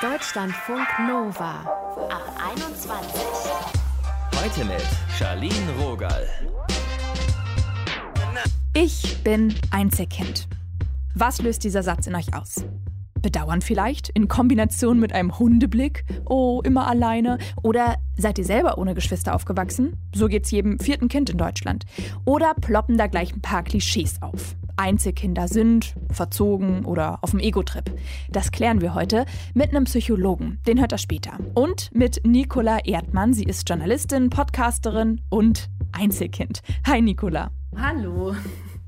Deutschlandfunk Nova ab 21. Heute mit Charlene Rogal. Ich bin Einzelkind. Was löst dieser Satz in euch aus? Bedauern vielleicht, in Kombination mit einem Hundeblick, oh, immer alleine. Oder seid ihr selber ohne Geschwister aufgewachsen? So geht's jedem vierten Kind in Deutschland. Oder ploppen da gleich ein paar Klischees auf? Einzelkinder sind, verzogen oder auf dem Ego-Trip. Das klären wir heute mit einem Psychologen, den hört er später. Und mit Nicola Erdmann, sie ist Journalistin, Podcasterin und Einzelkind. Hi Nicola. Hallo.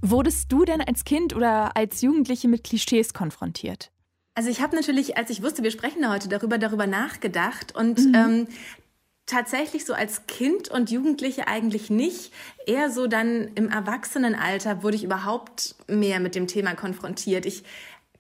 Wurdest du denn als Kind oder als Jugendliche mit Klischees konfrontiert? Also ich habe natürlich, als ich wusste, wir sprechen heute darüber, darüber nachgedacht und mhm. ähm, tatsächlich so als Kind und Jugendliche eigentlich nicht. Eher so dann im Erwachsenenalter wurde ich überhaupt mehr mit dem Thema konfrontiert. Ich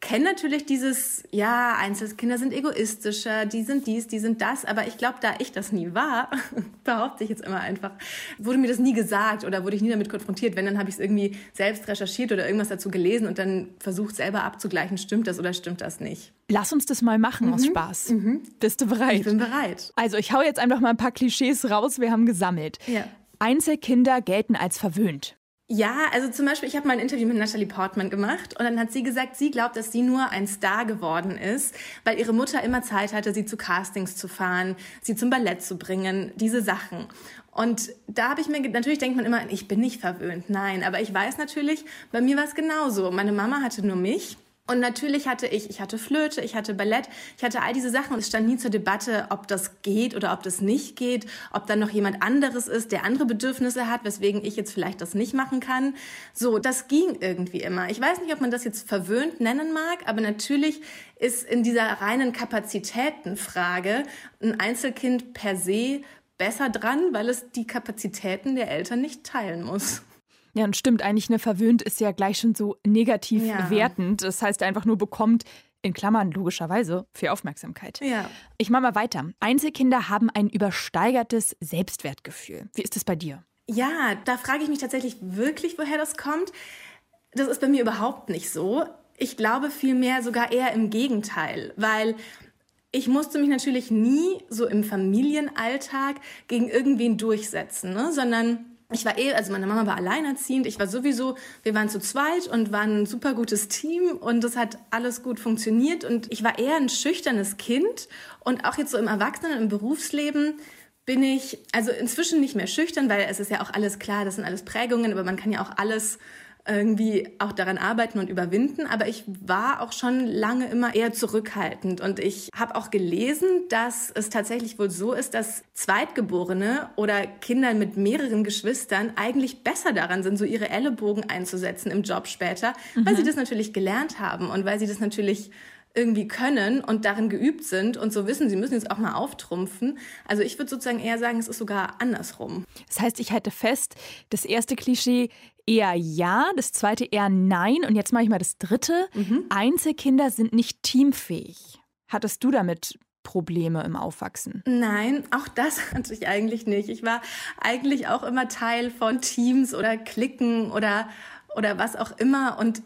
kenne natürlich dieses, ja, Einzelkinder sind egoistischer, die sind dies, die sind das, aber ich glaube, da ich das nie war, behaupte ich jetzt immer einfach, wurde mir das nie gesagt oder wurde ich nie damit konfrontiert. Wenn, dann habe ich es irgendwie selbst recherchiert oder irgendwas dazu gelesen und dann versucht selber abzugleichen, stimmt das oder stimmt das nicht. Lass uns das mal machen mhm. aus Spaß. Mhm. Bist du bereit? Ich bin bereit. Also ich hau jetzt einfach mal ein paar Klischees raus, wir haben gesammelt. Ja. Einzelkinder gelten als verwöhnt. Ja, also zum Beispiel, ich habe mal ein Interview mit Natalie Portman gemacht und dann hat sie gesagt, sie glaubt, dass sie nur ein Star geworden ist, weil ihre Mutter immer Zeit hatte, sie zu Castings zu fahren, sie zum Ballett zu bringen, diese Sachen. Und da habe ich mir, natürlich denkt man immer, ich bin nicht verwöhnt, nein, aber ich weiß natürlich, bei mir war es genauso. Meine Mama hatte nur mich und natürlich hatte ich, ich hatte Flöte, ich hatte Ballett, ich hatte all diese Sachen es stand nie zur Debatte, ob das geht oder ob das nicht geht, ob dann noch jemand anderes ist, der andere Bedürfnisse hat, weswegen ich jetzt vielleicht das nicht machen kann. So, das ging irgendwie immer. Ich weiß nicht, ob man das jetzt verwöhnt nennen mag, aber natürlich ist in dieser reinen Kapazitätenfrage ein Einzelkind per se besser dran, weil es die Kapazitäten der Eltern nicht teilen muss. Ja, und stimmt, eigentlich eine verwöhnt ist ja gleich schon so negativ ja. wertend. Das heißt einfach nur bekommt, in Klammern logischerweise, viel Aufmerksamkeit. Ja. Ich mache mal weiter. Einzelkinder haben ein übersteigertes Selbstwertgefühl. Wie ist das bei dir? Ja, da frage ich mich tatsächlich wirklich, woher das kommt. Das ist bei mir überhaupt nicht so. Ich glaube vielmehr sogar eher im Gegenteil, weil ich musste mich natürlich nie so im Familienalltag gegen irgendwen durchsetzen, ne? sondern ich war eh, also meine Mama war alleinerziehend, ich war sowieso, wir waren zu zweit und waren ein super gutes Team und das hat alles gut funktioniert. Und ich war eher ein schüchternes Kind. Und auch jetzt so im Erwachsenen, im Berufsleben bin ich also inzwischen nicht mehr schüchtern, weil es ist ja auch alles klar, das sind alles Prägungen, aber man kann ja auch alles irgendwie auch daran arbeiten und überwinden. Aber ich war auch schon lange immer eher zurückhaltend. Und ich habe auch gelesen, dass es tatsächlich wohl so ist, dass Zweitgeborene oder Kinder mit mehreren Geschwistern eigentlich besser daran sind, so ihre Ellenbogen einzusetzen im Job später, mhm. weil sie das natürlich gelernt haben und weil sie das natürlich irgendwie können und darin geübt sind und so wissen, sie müssen jetzt auch mal auftrumpfen. Also ich würde sozusagen eher sagen, es ist sogar andersrum. Das heißt, ich halte fest, das erste Klischee eher ja, das zweite eher nein und jetzt mache ich mal das dritte. Mhm. Einzelkinder sind nicht teamfähig. Hattest du damit Probleme im Aufwachsen? Nein, auch das hatte ich eigentlich nicht. Ich war eigentlich auch immer Teil von Teams oder Klicken oder oder was auch immer und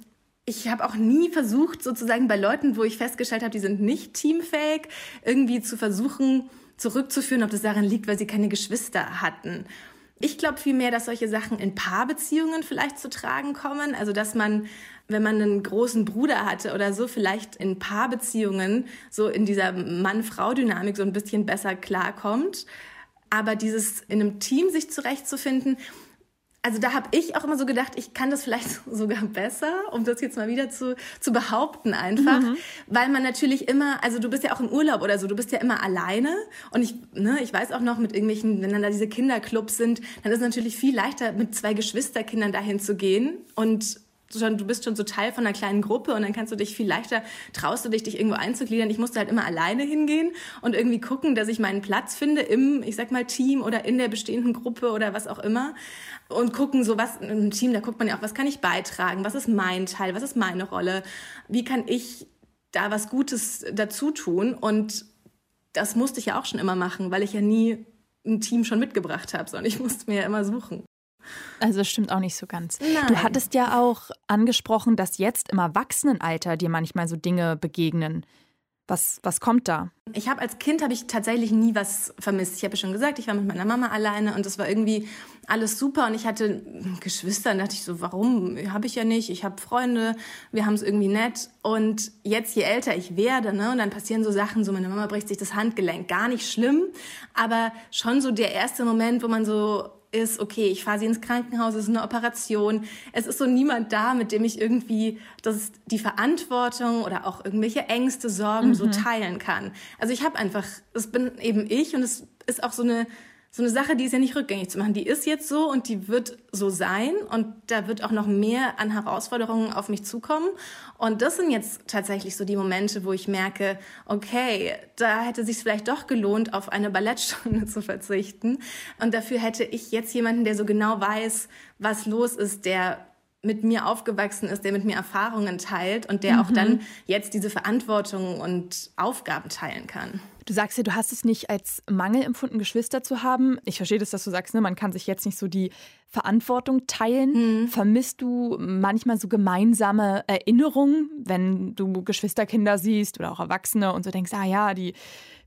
ich habe auch nie versucht, sozusagen bei Leuten, wo ich festgestellt habe, die sind nicht teamfähig, irgendwie zu versuchen, zurückzuführen, ob das daran liegt, weil sie keine Geschwister hatten. Ich glaube vielmehr, dass solche Sachen in Paarbeziehungen vielleicht zu tragen kommen. Also, dass man, wenn man einen großen Bruder hatte oder so, vielleicht in Paarbeziehungen so in dieser Mann-Frau-Dynamik so ein bisschen besser klarkommt. Aber dieses in einem Team sich zurechtzufinden, also da habe ich auch immer so gedacht, ich kann das vielleicht sogar besser, um das jetzt mal wieder zu, zu behaupten einfach, mhm. weil man natürlich immer, also du bist ja auch im Urlaub oder so, du bist ja immer alleine. Und ich, ne, ich weiß auch noch mit irgendwelchen, wenn dann da diese Kinderclubs sind, dann ist es natürlich viel leichter mit zwei Geschwisterkindern dahin zu gehen. Und schon, du bist schon so Teil von einer kleinen Gruppe und dann kannst du dich viel leichter, traust du dich, dich irgendwo einzugliedern. Ich musste halt immer alleine hingehen und irgendwie gucken, dass ich meinen Platz finde im, ich sag mal, Team oder in der bestehenden Gruppe oder was auch immer. Und gucken, so was, im Team, da guckt man ja auch, was kann ich beitragen? Was ist mein Teil? Was ist meine Rolle? Wie kann ich da was Gutes dazu tun? Und das musste ich ja auch schon immer machen, weil ich ja nie ein Team schon mitgebracht habe, sondern ich musste mir ja immer suchen. Also das stimmt auch nicht so ganz. Nein. Du hattest ja auch angesprochen, dass jetzt im Erwachsenenalter dir manchmal so Dinge begegnen. Was, was kommt da? Ich habe als Kind habe ich tatsächlich nie was vermisst. Ich habe ja schon gesagt, ich war mit meiner Mama alleine und das war irgendwie alles super und ich hatte Geschwister und dachte ich so, warum habe ich ja nicht? Ich habe Freunde, wir haben es irgendwie nett und jetzt je älter ich werde, ne, und dann passieren so Sachen, so meine Mama bricht sich das Handgelenk, gar nicht schlimm, aber schon so der erste Moment, wo man so ist, okay, ich fahre sie ins Krankenhaus, es ist eine Operation. Es ist so niemand da, mit dem ich irgendwie das, die Verantwortung oder auch irgendwelche Ängste, Sorgen mhm. so teilen kann. Also ich habe einfach, es bin eben ich und es ist auch so eine so eine Sache, die ist ja nicht rückgängig zu machen. Die ist jetzt so und die wird so sein und da wird auch noch mehr an Herausforderungen auf mich zukommen. Und das sind jetzt tatsächlich so die Momente, wo ich merke, okay, da hätte sich vielleicht doch gelohnt, auf eine Ballettstunde zu verzichten. Und dafür hätte ich jetzt jemanden, der so genau weiß, was los ist, der mit mir aufgewachsen ist, der mit mir Erfahrungen teilt und der mhm. auch dann jetzt diese Verantwortung und Aufgaben teilen kann. Du sagst ja, du hast es nicht als Mangel empfunden, Geschwister zu haben. Ich verstehe das, dass du sagst, ne, man kann sich jetzt nicht so die Verantwortung teilen. Mhm. Vermisst du manchmal so gemeinsame Erinnerungen, wenn du Geschwisterkinder siehst oder auch Erwachsene und so denkst, ah ja, die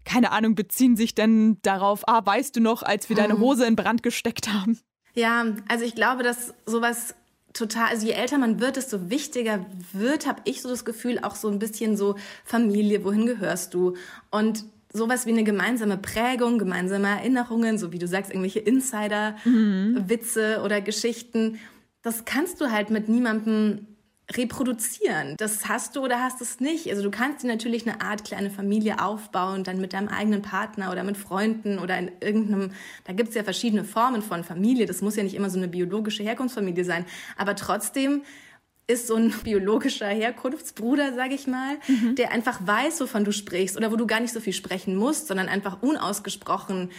keine Ahnung, beziehen sich denn darauf, ah, weißt du noch, als wir mhm. deine Hose in Brand gesteckt haben? Ja, also ich glaube, dass sowas total, also je älter man wird, desto wichtiger wird, habe ich so das Gefühl, auch so ein bisschen so Familie, wohin gehörst du? Und sowas wie eine gemeinsame Prägung, gemeinsame Erinnerungen, so wie du sagst, irgendwelche Insider-Witze mhm. oder Geschichten, das kannst du halt mit niemandem reproduzieren. Das hast du oder hast es nicht. Also du kannst dir natürlich eine Art kleine Familie aufbauen, dann mit deinem eigenen Partner oder mit Freunden oder in irgendeinem, da gibt es ja verschiedene Formen von Familie. Das muss ja nicht immer so eine biologische Herkunftsfamilie sein. Aber trotzdem ist so ein biologischer Herkunftsbruder, sage ich mal, mhm. der einfach weiß, wovon du sprichst oder wo du gar nicht so viel sprechen musst, sondern einfach unausgesprochen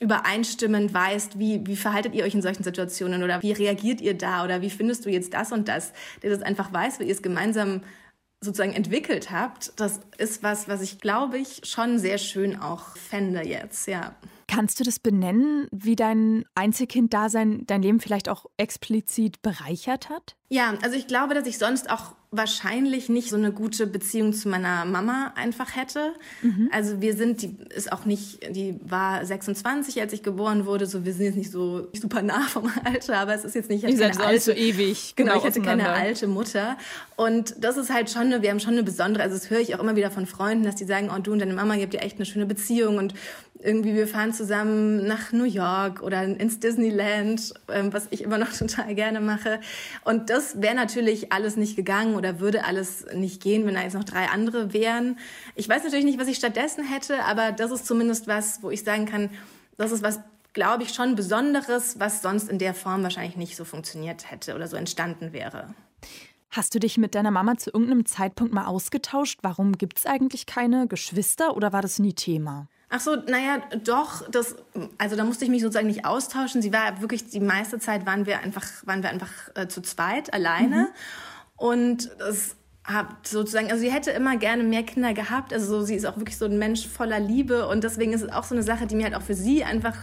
übereinstimmend weißt, wie, wie verhaltet ihr euch in solchen Situationen oder wie reagiert ihr da oder wie findest du jetzt das und das, der das einfach weiß, wie ihr es gemeinsam sozusagen entwickelt habt, das ist was, was ich glaube ich schon sehr schön auch fände jetzt, ja. Kannst du das benennen, wie dein Einzelkind-Dasein dein Leben vielleicht auch explizit bereichert hat? Ja, also ich glaube, dass ich sonst auch wahrscheinlich nicht so eine gute Beziehung zu meiner Mama einfach hätte. Mhm. Also wir sind, die ist auch nicht, die war 26, als ich geboren wurde, so wir sind jetzt nicht so super nah vom Alter, aber es ist jetzt nicht ich keine alte, so ewig. Genau, genau ich hatte keine alte Mutter und das ist halt schon eine, wir haben schon eine besondere, also das höre ich auch immer wieder von Freunden, dass die sagen, oh du und deine Mama, ihr habt ja echt eine schöne Beziehung und irgendwie wir fahren zusammen nach New York oder ins Disneyland, ähm, was ich immer noch total gerne mache. Und das wäre natürlich alles nicht gegangen oder würde alles nicht gehen, wenn da jetzt noch drei andere wären. Ich weiß natürlich nicht, was ich stattdessen hätte, aber das ist zumindest was, wo ich sagen kann, das ist was, glaube ich, schon Besonderes, was sonst in der Form wahrscheinlich nicht so funktioniert hätte oder so entstanden wäre. Hast du dich mit deiner Mama zu irgendeinem Zeitpunkt mal ausgetauscht? Warum gibt es eigentlich keine Geschwister oder war das nie Thema? Ach so, naja, doch, das, also da musste ich mich sozusagen nicht austauschen. Sie war wirklich, die meiste Zeit waren wir einfach, waren wir einfach äh, zu zweit, alleine. Mhm. Und das habe sozusagen, also sie hätte immer gerne mehr Kinder gehabt. Also sie ist auch wirklich so ein Mensch voller Liebe und deswegen ist es auch so eine Sache, die mir halt auch für sie einfach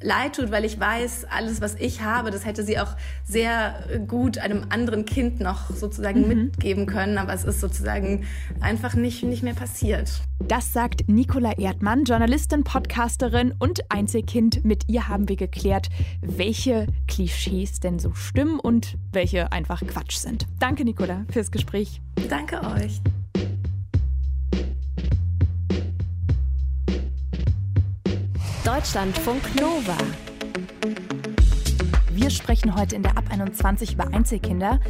leid tut, weil ich weiß, alles, was ich habe, das hätte sie auch sehr gut einem anderen Kind noch sozusagen mhm. mitgeben können. Aber es ist sozusagen einfach nicht, nicht mehr passiert. Das sagt Nicola Erdmann, Journalistin, Podcasterin und Einzelkind. Mit ihr haben wir geklärt, welche Klischees denn so stimmen und welche einfach Quatsch sind. Danke, Nicola, fürs Gespräch. Danke euch. Deutschlandfunk Nova. Wir sprechen heute in der Ab 21 über Einzelkinder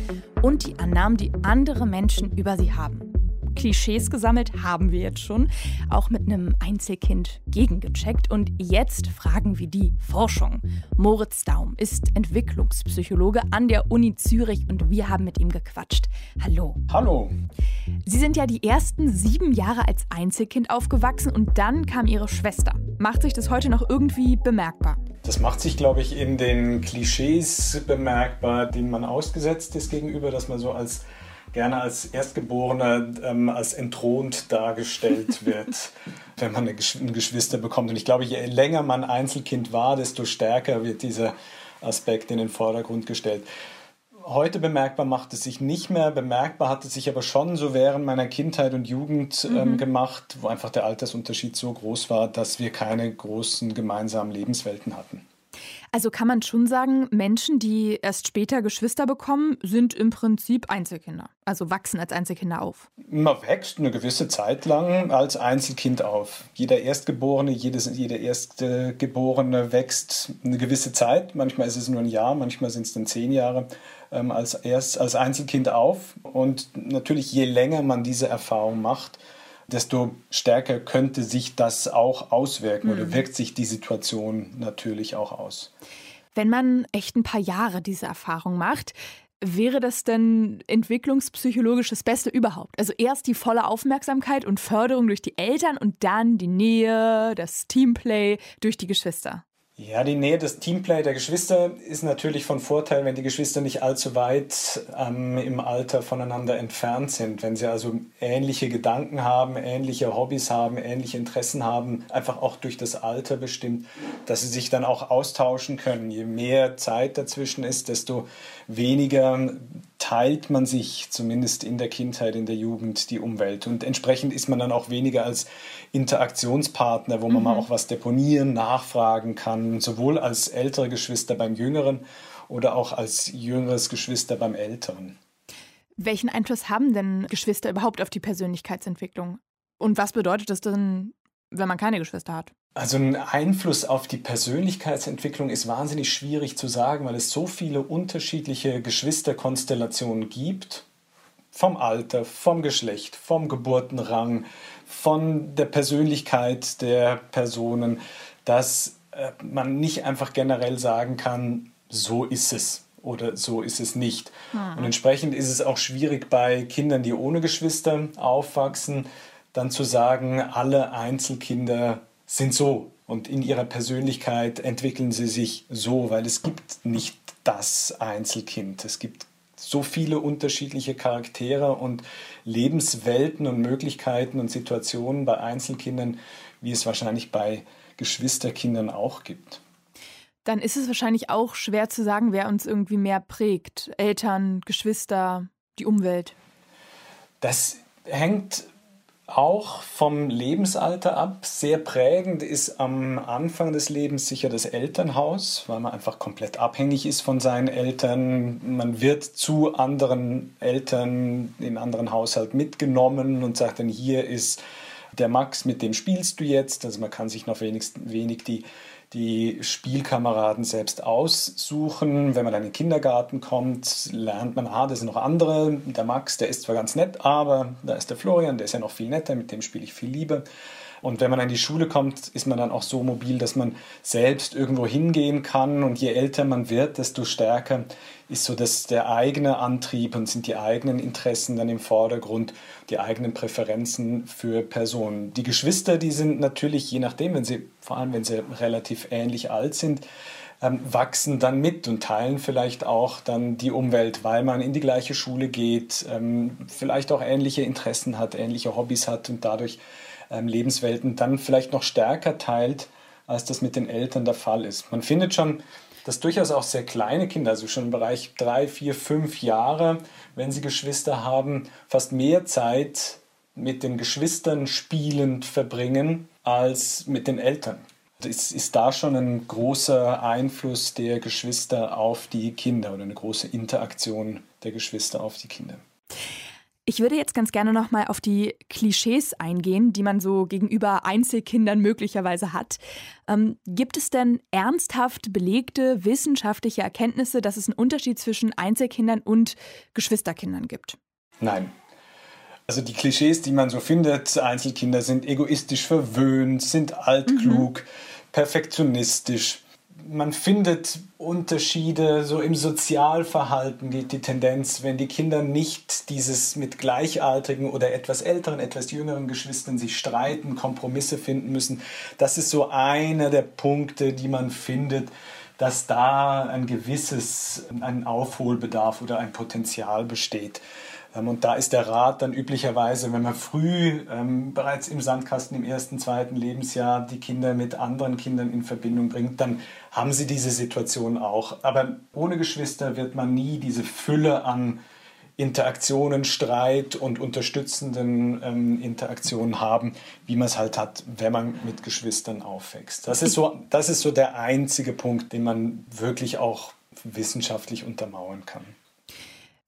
und die Annahmen, die andere Menschen über sie haben. Klischees gesammelt haben wir jetzt schon, auch mit einem Einzelkind gegengecheckt. Und jetzt fragen wir die Forschung. Moritz Daum ist Entwicklungspsychologe an der Uni Zürich und wir haben mit ihm gequatscht. Hallo. Hallo. Sie sind ja die ersten sieben Jahre als Einzelkind aufgewachsen und dann kam Ihre Schwester. Macht sich das heute noch irgendwie bemerkbar? Das macht sich, glaube ich, in den Klischees bemerkbar, denen man ausgesetzt ist gegenüber, dass man so als gerne als Erstgeborener ähm, als entthront dargestellt wird, wenn man eine Geschwister bekommt. Und ich glaube, je länger man Einzelkind war, desto stärker wird dieser Aspekt in den Vordergrund gestellt. heute bemerkbar macht es sich nicht mehr. Bemerkbar hat es sich aber schon so während meiner Kindheit und Jugend ähm, mhm. gemacht, wo einfach der Altersunterschied so groß war, dass wir keine großen gemeinsamen Lebenswelten hatten. Also kann man schon sagen, Menschen, die erst später Geschwister bekommen, sind im Prinzip Einzelkinder. Also wachsen als Einzelkinder auf. Man wächst eine gewisse Zeit lang als Einzelkind auf. Jeder Erstgeborene, jedes, jeder Erstgeborene wächst eine gewisse Zeit. Manchmal ist es nur ein Jahr, manchmal sind es dann zehn Jahre ähm, als, erst, als Einzelkind auf. Und natürlich, je länger man diese Erfahrung macht, desto stärker könnte sich das auch auswirken mhm. oder wirkt sich die Situation natürlich auch aus. Wenn man echt ein paar Jahre diese Erfahrung macht, wäre das denn entwicklungspsychologisch das Beste überhaupt? Also erst die volle Aufmerksamkeit und Förderung durch die Eltern und dann die Nähe, das Teamplay durch die Geschwister. Ja, die Nähe des Teamplay der Geschwister ist natürlich von Vorteil, wenn die Geschwister nicht allzu weit ähm, im Alter voneinander entfernt sind. Wenn sie also ähnliche Gedanken haben, ähnliche Hobbys haben, ähnliche Interessen haben, einfach auch durch das Alter bestimmt, dass sie sich dann auch austauschen können. Je mehr Zeit dazwischen ist, desto weniger teilt man sich zumindest in der Kindheit, in der Jugend die Umwelt. Und entsprechend ist man dann auch weniger als Interaktionspartner, wo man mhm. mal auch was deponieren, nachfragen kann, sowohl als ältere Geschwister beim Jüngeren oder auch als jüngeres Geschwister beim Älteren. Welchen Einfluss haben denn Geschwister überhaupt auf die Persönlichkeitsentwicklung? Und was bedeutet das denn, wenn man keine Geschwister hat? Also ein Einfluss auf die Persönlichkeitsentwicklung ist wahnsinnig schwierig zu sagen, weil es so viele unterschiedliche Geschwisterkonstellationen gibt. Vom Alter, vom Geschlecht, vom Geburtenrang, von der Persönlichkeit der Personen, dass äh, man nicht einfach generell sagen kann, so ist es oder so ist es nicht. Mhm. Und entsprechend ist es auch schwierig bei Kindern, die ohne Geschwister aufwachsen, dann zu sagen, alle Einzelkinder sind so und in ihrer Persönlichkeit entwickeln sie sich so, weil es gibt nicht das Einzelkind. Es gibt so viele unterschiedliche Charaktere und Lebenswelten und Möglichkeiten und Situationen bei Einzelkindern, wie es wahrscheinlich bei Geschwisterkindern auch gibt. Dann ist es wahrscheinlich auch schwer zu sagen, wer uns irgendwie mehr prägt. Eltern, Geschwister, die Umwelt. Das hängt auch vom Lebensalter ab. Sehr prägend ist am Anfang des Lebens sicher das Elternhaus, weil man einfach komplett abhängig ist von seinen Eltern. Man wird zu anderen Eltern in anderen Haushalt mitgenommen und sagt dann, hier ist der Max, mit dem spielst du jetzt. Also man kann sich noch wenig, wenig die die Spielkameraden selbst aussuchen. Wenn man dann in den Kindergarten kommt, lernt man, ah, das sind noch andere. Der Max, der ist zwar ganz nett, aber da ist der Florian, der ist ja noch viel netter, mit dem spiele ich viel lieber. Und wenn man an die Schule kommt, ist man dann auch so mobil, dass man selbst irgendwo hingehen kann. Und je älter man wird, desto stärker ist so dass der eigene Antrieb und sind die eigenen Interessen dann im Vordergrund, die eigenen Präferenzen für Personen. Die Geschwister, die sind natürlich, je nachdem, wenn sie, vor allem wenn sie relativ ähnlich alt sind, ähm, wachsen dann mit und teilen vielleicht auch dann die Umwelt, weil man in die gleiche Schule geht, ähm, vielleicht auch ähnliche Interessen hat, ähnliche Hobbys hat und dadurch ähm, Lebenswelten dann vielleicht noch stärker teilt, als das mit den Eltern der Fall ist. Man findet schon, dass durchaus auch sehr kleine Kinder, also schon im Bereich drei, vier, fünf Jahre, wenn sie Geschwister haben, fast mehr Zeit mit den Geschwistern spielend verbringen als mit den Eltern. Es ist da schon ein großer Einfluss der Geschwister auf die Kinder oder eine große Interaktion der Geschwister auf die Kinder. Ich würde jetzt ganz gerne noch mal auf die Klischees eingehen, die man so gegenüber Einzelkindern möglicherweise hat. Ähm, gibt es denn ernsthaft belegte wissenschaftliche Erkenntnisse, dass es einen Unterschied zwischen Einzelkindern und Geschwisterkindern gibt? Nein. Also die Klischees, die man so findet, Einzelkinder sind egoistisch verwöhnt, sind altklug, mhm. perfektionistisch man findet Unterschiede, so im Sozialverhalten geht die Tendenz, wenn die Kinder nicht dieses mit gleichaltrigen oder etwas älteren, etwas jüngeren Geschwistern sich streiten, Kompromisse finden müssen. Das ist so einer der Punkte, die man findet, dass da ein gewisses, ein Aufholbedarf oder ein Potenzial besteht. Ähm, und da ist der Rat dann üblicherweise, wenn man früh ähm, bereits im Sandkasten im ersten, zweiten Lebensjahr die Kinder mit anderen Kindern in Verbindung bringt, dann haben sie diese Situation auch. Aber ohne Geschwister wird man nie diese Fülle an Interaktionen, Streit und unterstützenden ähm, Interaktionen haben, wie man es halt hat, wenn man mit Geschwistern aufwächst. Das ist, so, das ist so der einzige Punkt, den man wirklich auch wissenschaftlich untermauern kann.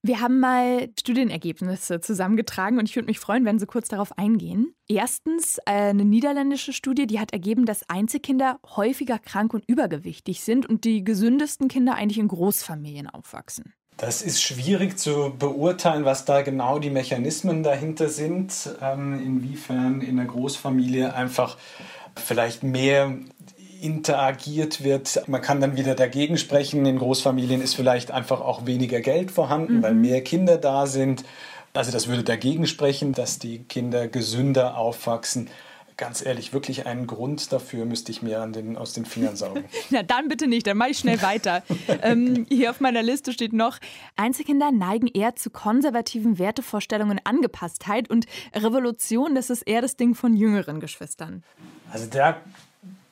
Wir haben mal Studienergebnisse zusammengetragen und ich würde mich freuen, wenn Sie kurz darauf eingehen. Erstens, äh, eine niederländische Studie, die hat ergeben, dass Einzelkinder häufiger krank und übergewichtig sind und die gesündesten Kinder eigentlich in Großfamilien aufwachsen. Das ist schwierig zu beurteilen, was da genau die Mechanismen dahinter sind, ähm, inwiefern in der Großfamilie einfach vielleicht mehr interagiert wird. Man kann dann wieder dagegen sprechen. In Großfamilien ist vielleicht einfach auch weniger Geld vorhanden, mhm. weil mehr Kinder da sind. Also das würde dagegen sprechen, dass die Kinder gesünder aufwachsen. Ganz ehrlich, wirklich einen Grund dafür müsste ich mir an den, aus den Fingern saugen. Na dann bitte nicht, dann mache ich schnell weiter. ähm, hier auf meiner Liste steht noch, Einzelkinder neigen eher zu konservativen Wertevorstellungen, Angepasstheit und Revolution, das ist eher das Ding von jüngeren Geschwistern. Also da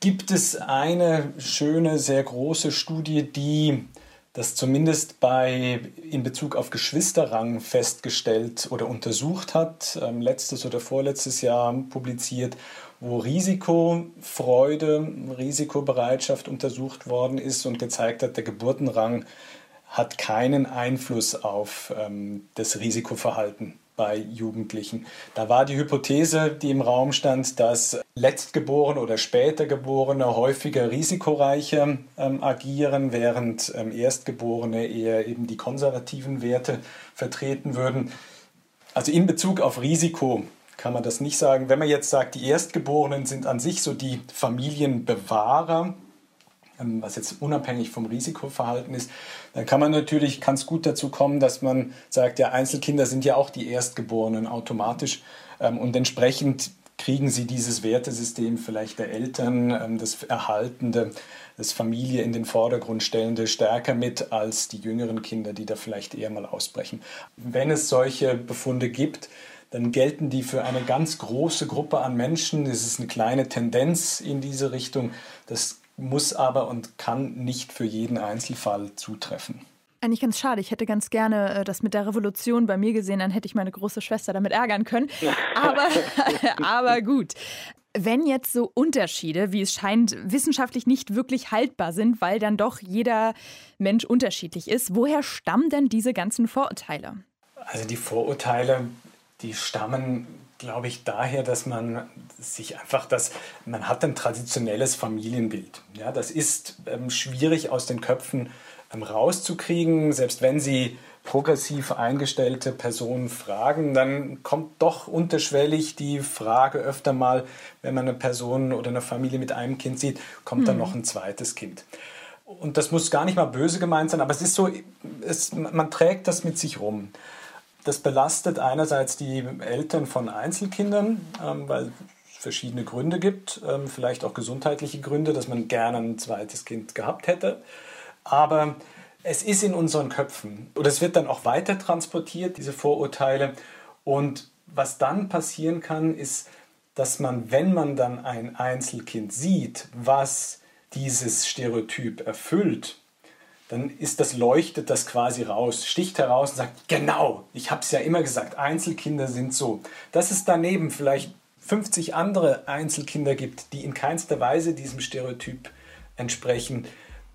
gibt es eine schöne, sehr große Studie, die das zumindest bei, in Bezug auf Geschwisterrang festgestellt oder untersucht hat, ähm, letztes oder vorletztes Jahr publiziert, wo Risikofreude, Risikobereitschaft untersucht worden ist und gezeigt hat, der Geburtenrang hat keinen Einfluss auf ähm, das Risikoverhalten bei Jugendlichen. Da war die Hypothese, die im Raum stand, dass Letztgeborene oder später Geborene häufiger risikoreicher ähm, agieren, während ähm, Erstgeborene eher eben die konservativen Werte vertreten würden. Also in Bezug auf Risiko kann man das nicht sagen. Wenn man jetzt sagt, die Erstgeborenen sind an sich so die Familienbewahrer, was jetzt unabhängig vom Risikoverhalten ist, dann kann man natürlich, es gut dazu kommen, dass man sagt, ja, Einzelkinder sind ja auch die Erstgeborenen automatisch ähm, und entsprechend kriegen sie dieses Wertesystem vielleicht der Eltern, ähm, das Erhaltende, das Familie in den Vordergrund stellende stärker mit als die jüngeren Kinder, die da vielleicht eher mal ausbrechen. Wenn es solche Befunde gibt, dann gelten die für eine ganz große Gruppe an Menschen. Es ist eine kleine Tendenz in diese Richtung. Das muss aber und kann nicht für jeden Einzelfall zutreffen. Eigentlich ganz schade. Ich hätte ganz gerne äh, das mit der Revolution bei mir gesehen, dann hätte ich meine große Schwester damit ärgern können. Aber, aber gut. Wenn jetzt so Unterschiede, wie es scheint, wissenschaftlich nicht wirklich haltbar sind, weil dann doch jeder Mensch unterschiedlich ist, woher stammen denn diese ganzen Vorurteile? Also die Vorurteile, die stammen glaube ich, daher, dass man sich einfach das, man hat ein traditionelles Familienbild. Ja, das ist ähm, schwierig aus den Köpfen ähm, rauszukriegen, selbst wenn Sie progressiv eingestellte Personen fragen, dann kommt doch unterschwellig die Frage öfter mal, wenn man eine Person oder eine Familie mit einem Kind sieht, kommt hm. dann noch ein zweites Kind. Und das muss gar nicht mal böse gemeint sein, aber es ist so, es, man trägt das mit sich rum. Das belastet einerseits die Eltern von Einzelkindern, ähm, weil es verschiedene Gründe gibt, ähm, vielleicht auch gesundheitliche Gründe, dass man gerne ein zweites Kind gehabt hätte. Aber es ist in unseren Köpfen und es wird dann auch weiter transportiert, diese Vorurteile. Und was dann passieren kann, ist, dass man, wenn man dann ein Einzelkind sieht, was dieses Stereotyp erfüllt, dann ist das leuchtet das quasi raus, sticht heraus und sagt, genau, ich habe es ja immer gesagt, Einzelkinder sind so. Dass es daneben vielleicht 50 andere Einzelkinder gibt, die in keinster Weise diesem Stereotyp entsprechen,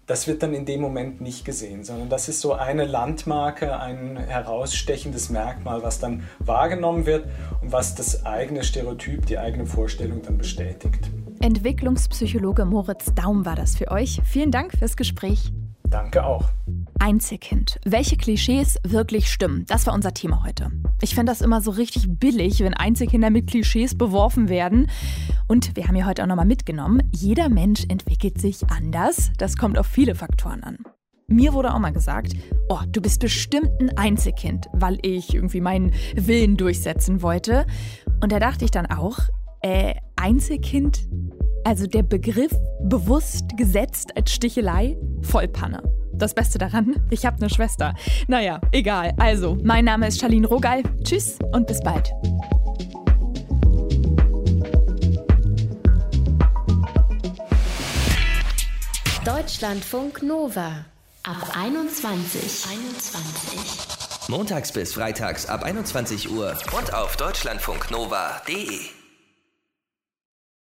das wird dann in dem Moment nicht gesehen, sondern das ist so eine Landmarke, ein herausstechendes Merkmal, was dann wahrgenommen wird und was das eigene Stereotyp, die eigene Vorstellung dann bestätigt. Entwicklungspsychologe Moritz Daum war das für euch. Vielen Dank fürs Gespräch. Danke auch. Einzelkind. Welche Klischees wirklich stimmen? Das war unser Thema heute. Ich finde das immer so richtig billig, wenn Einzelkinder mit Klischees beworfen werden. Und wir haben ja heute auch nochmal mitgenommen, jeder Mensch entwickelt sich anders. Das kommt auf viele Faktoren an. Mir wurde auch mal gesagt, oh, du bist bestimmt ein Einzelkind, weil ich irgendwie meinen Willen durchsetzen wollte. Und da dachte ich dann auch, äh, Einzelkind also der Begriff bewusst gesetzt als Stichelei, Vollpanne. Das Beste daran, ich habe eine Schwester. Naja, egal. Also, mein Name ist Charlene Rogal. Tschüss und bis bald. Deutschlandfunk Nova ab 21. 21. Montags bis freitags ab 21 Uhr und auf deutschlandfunknova.de.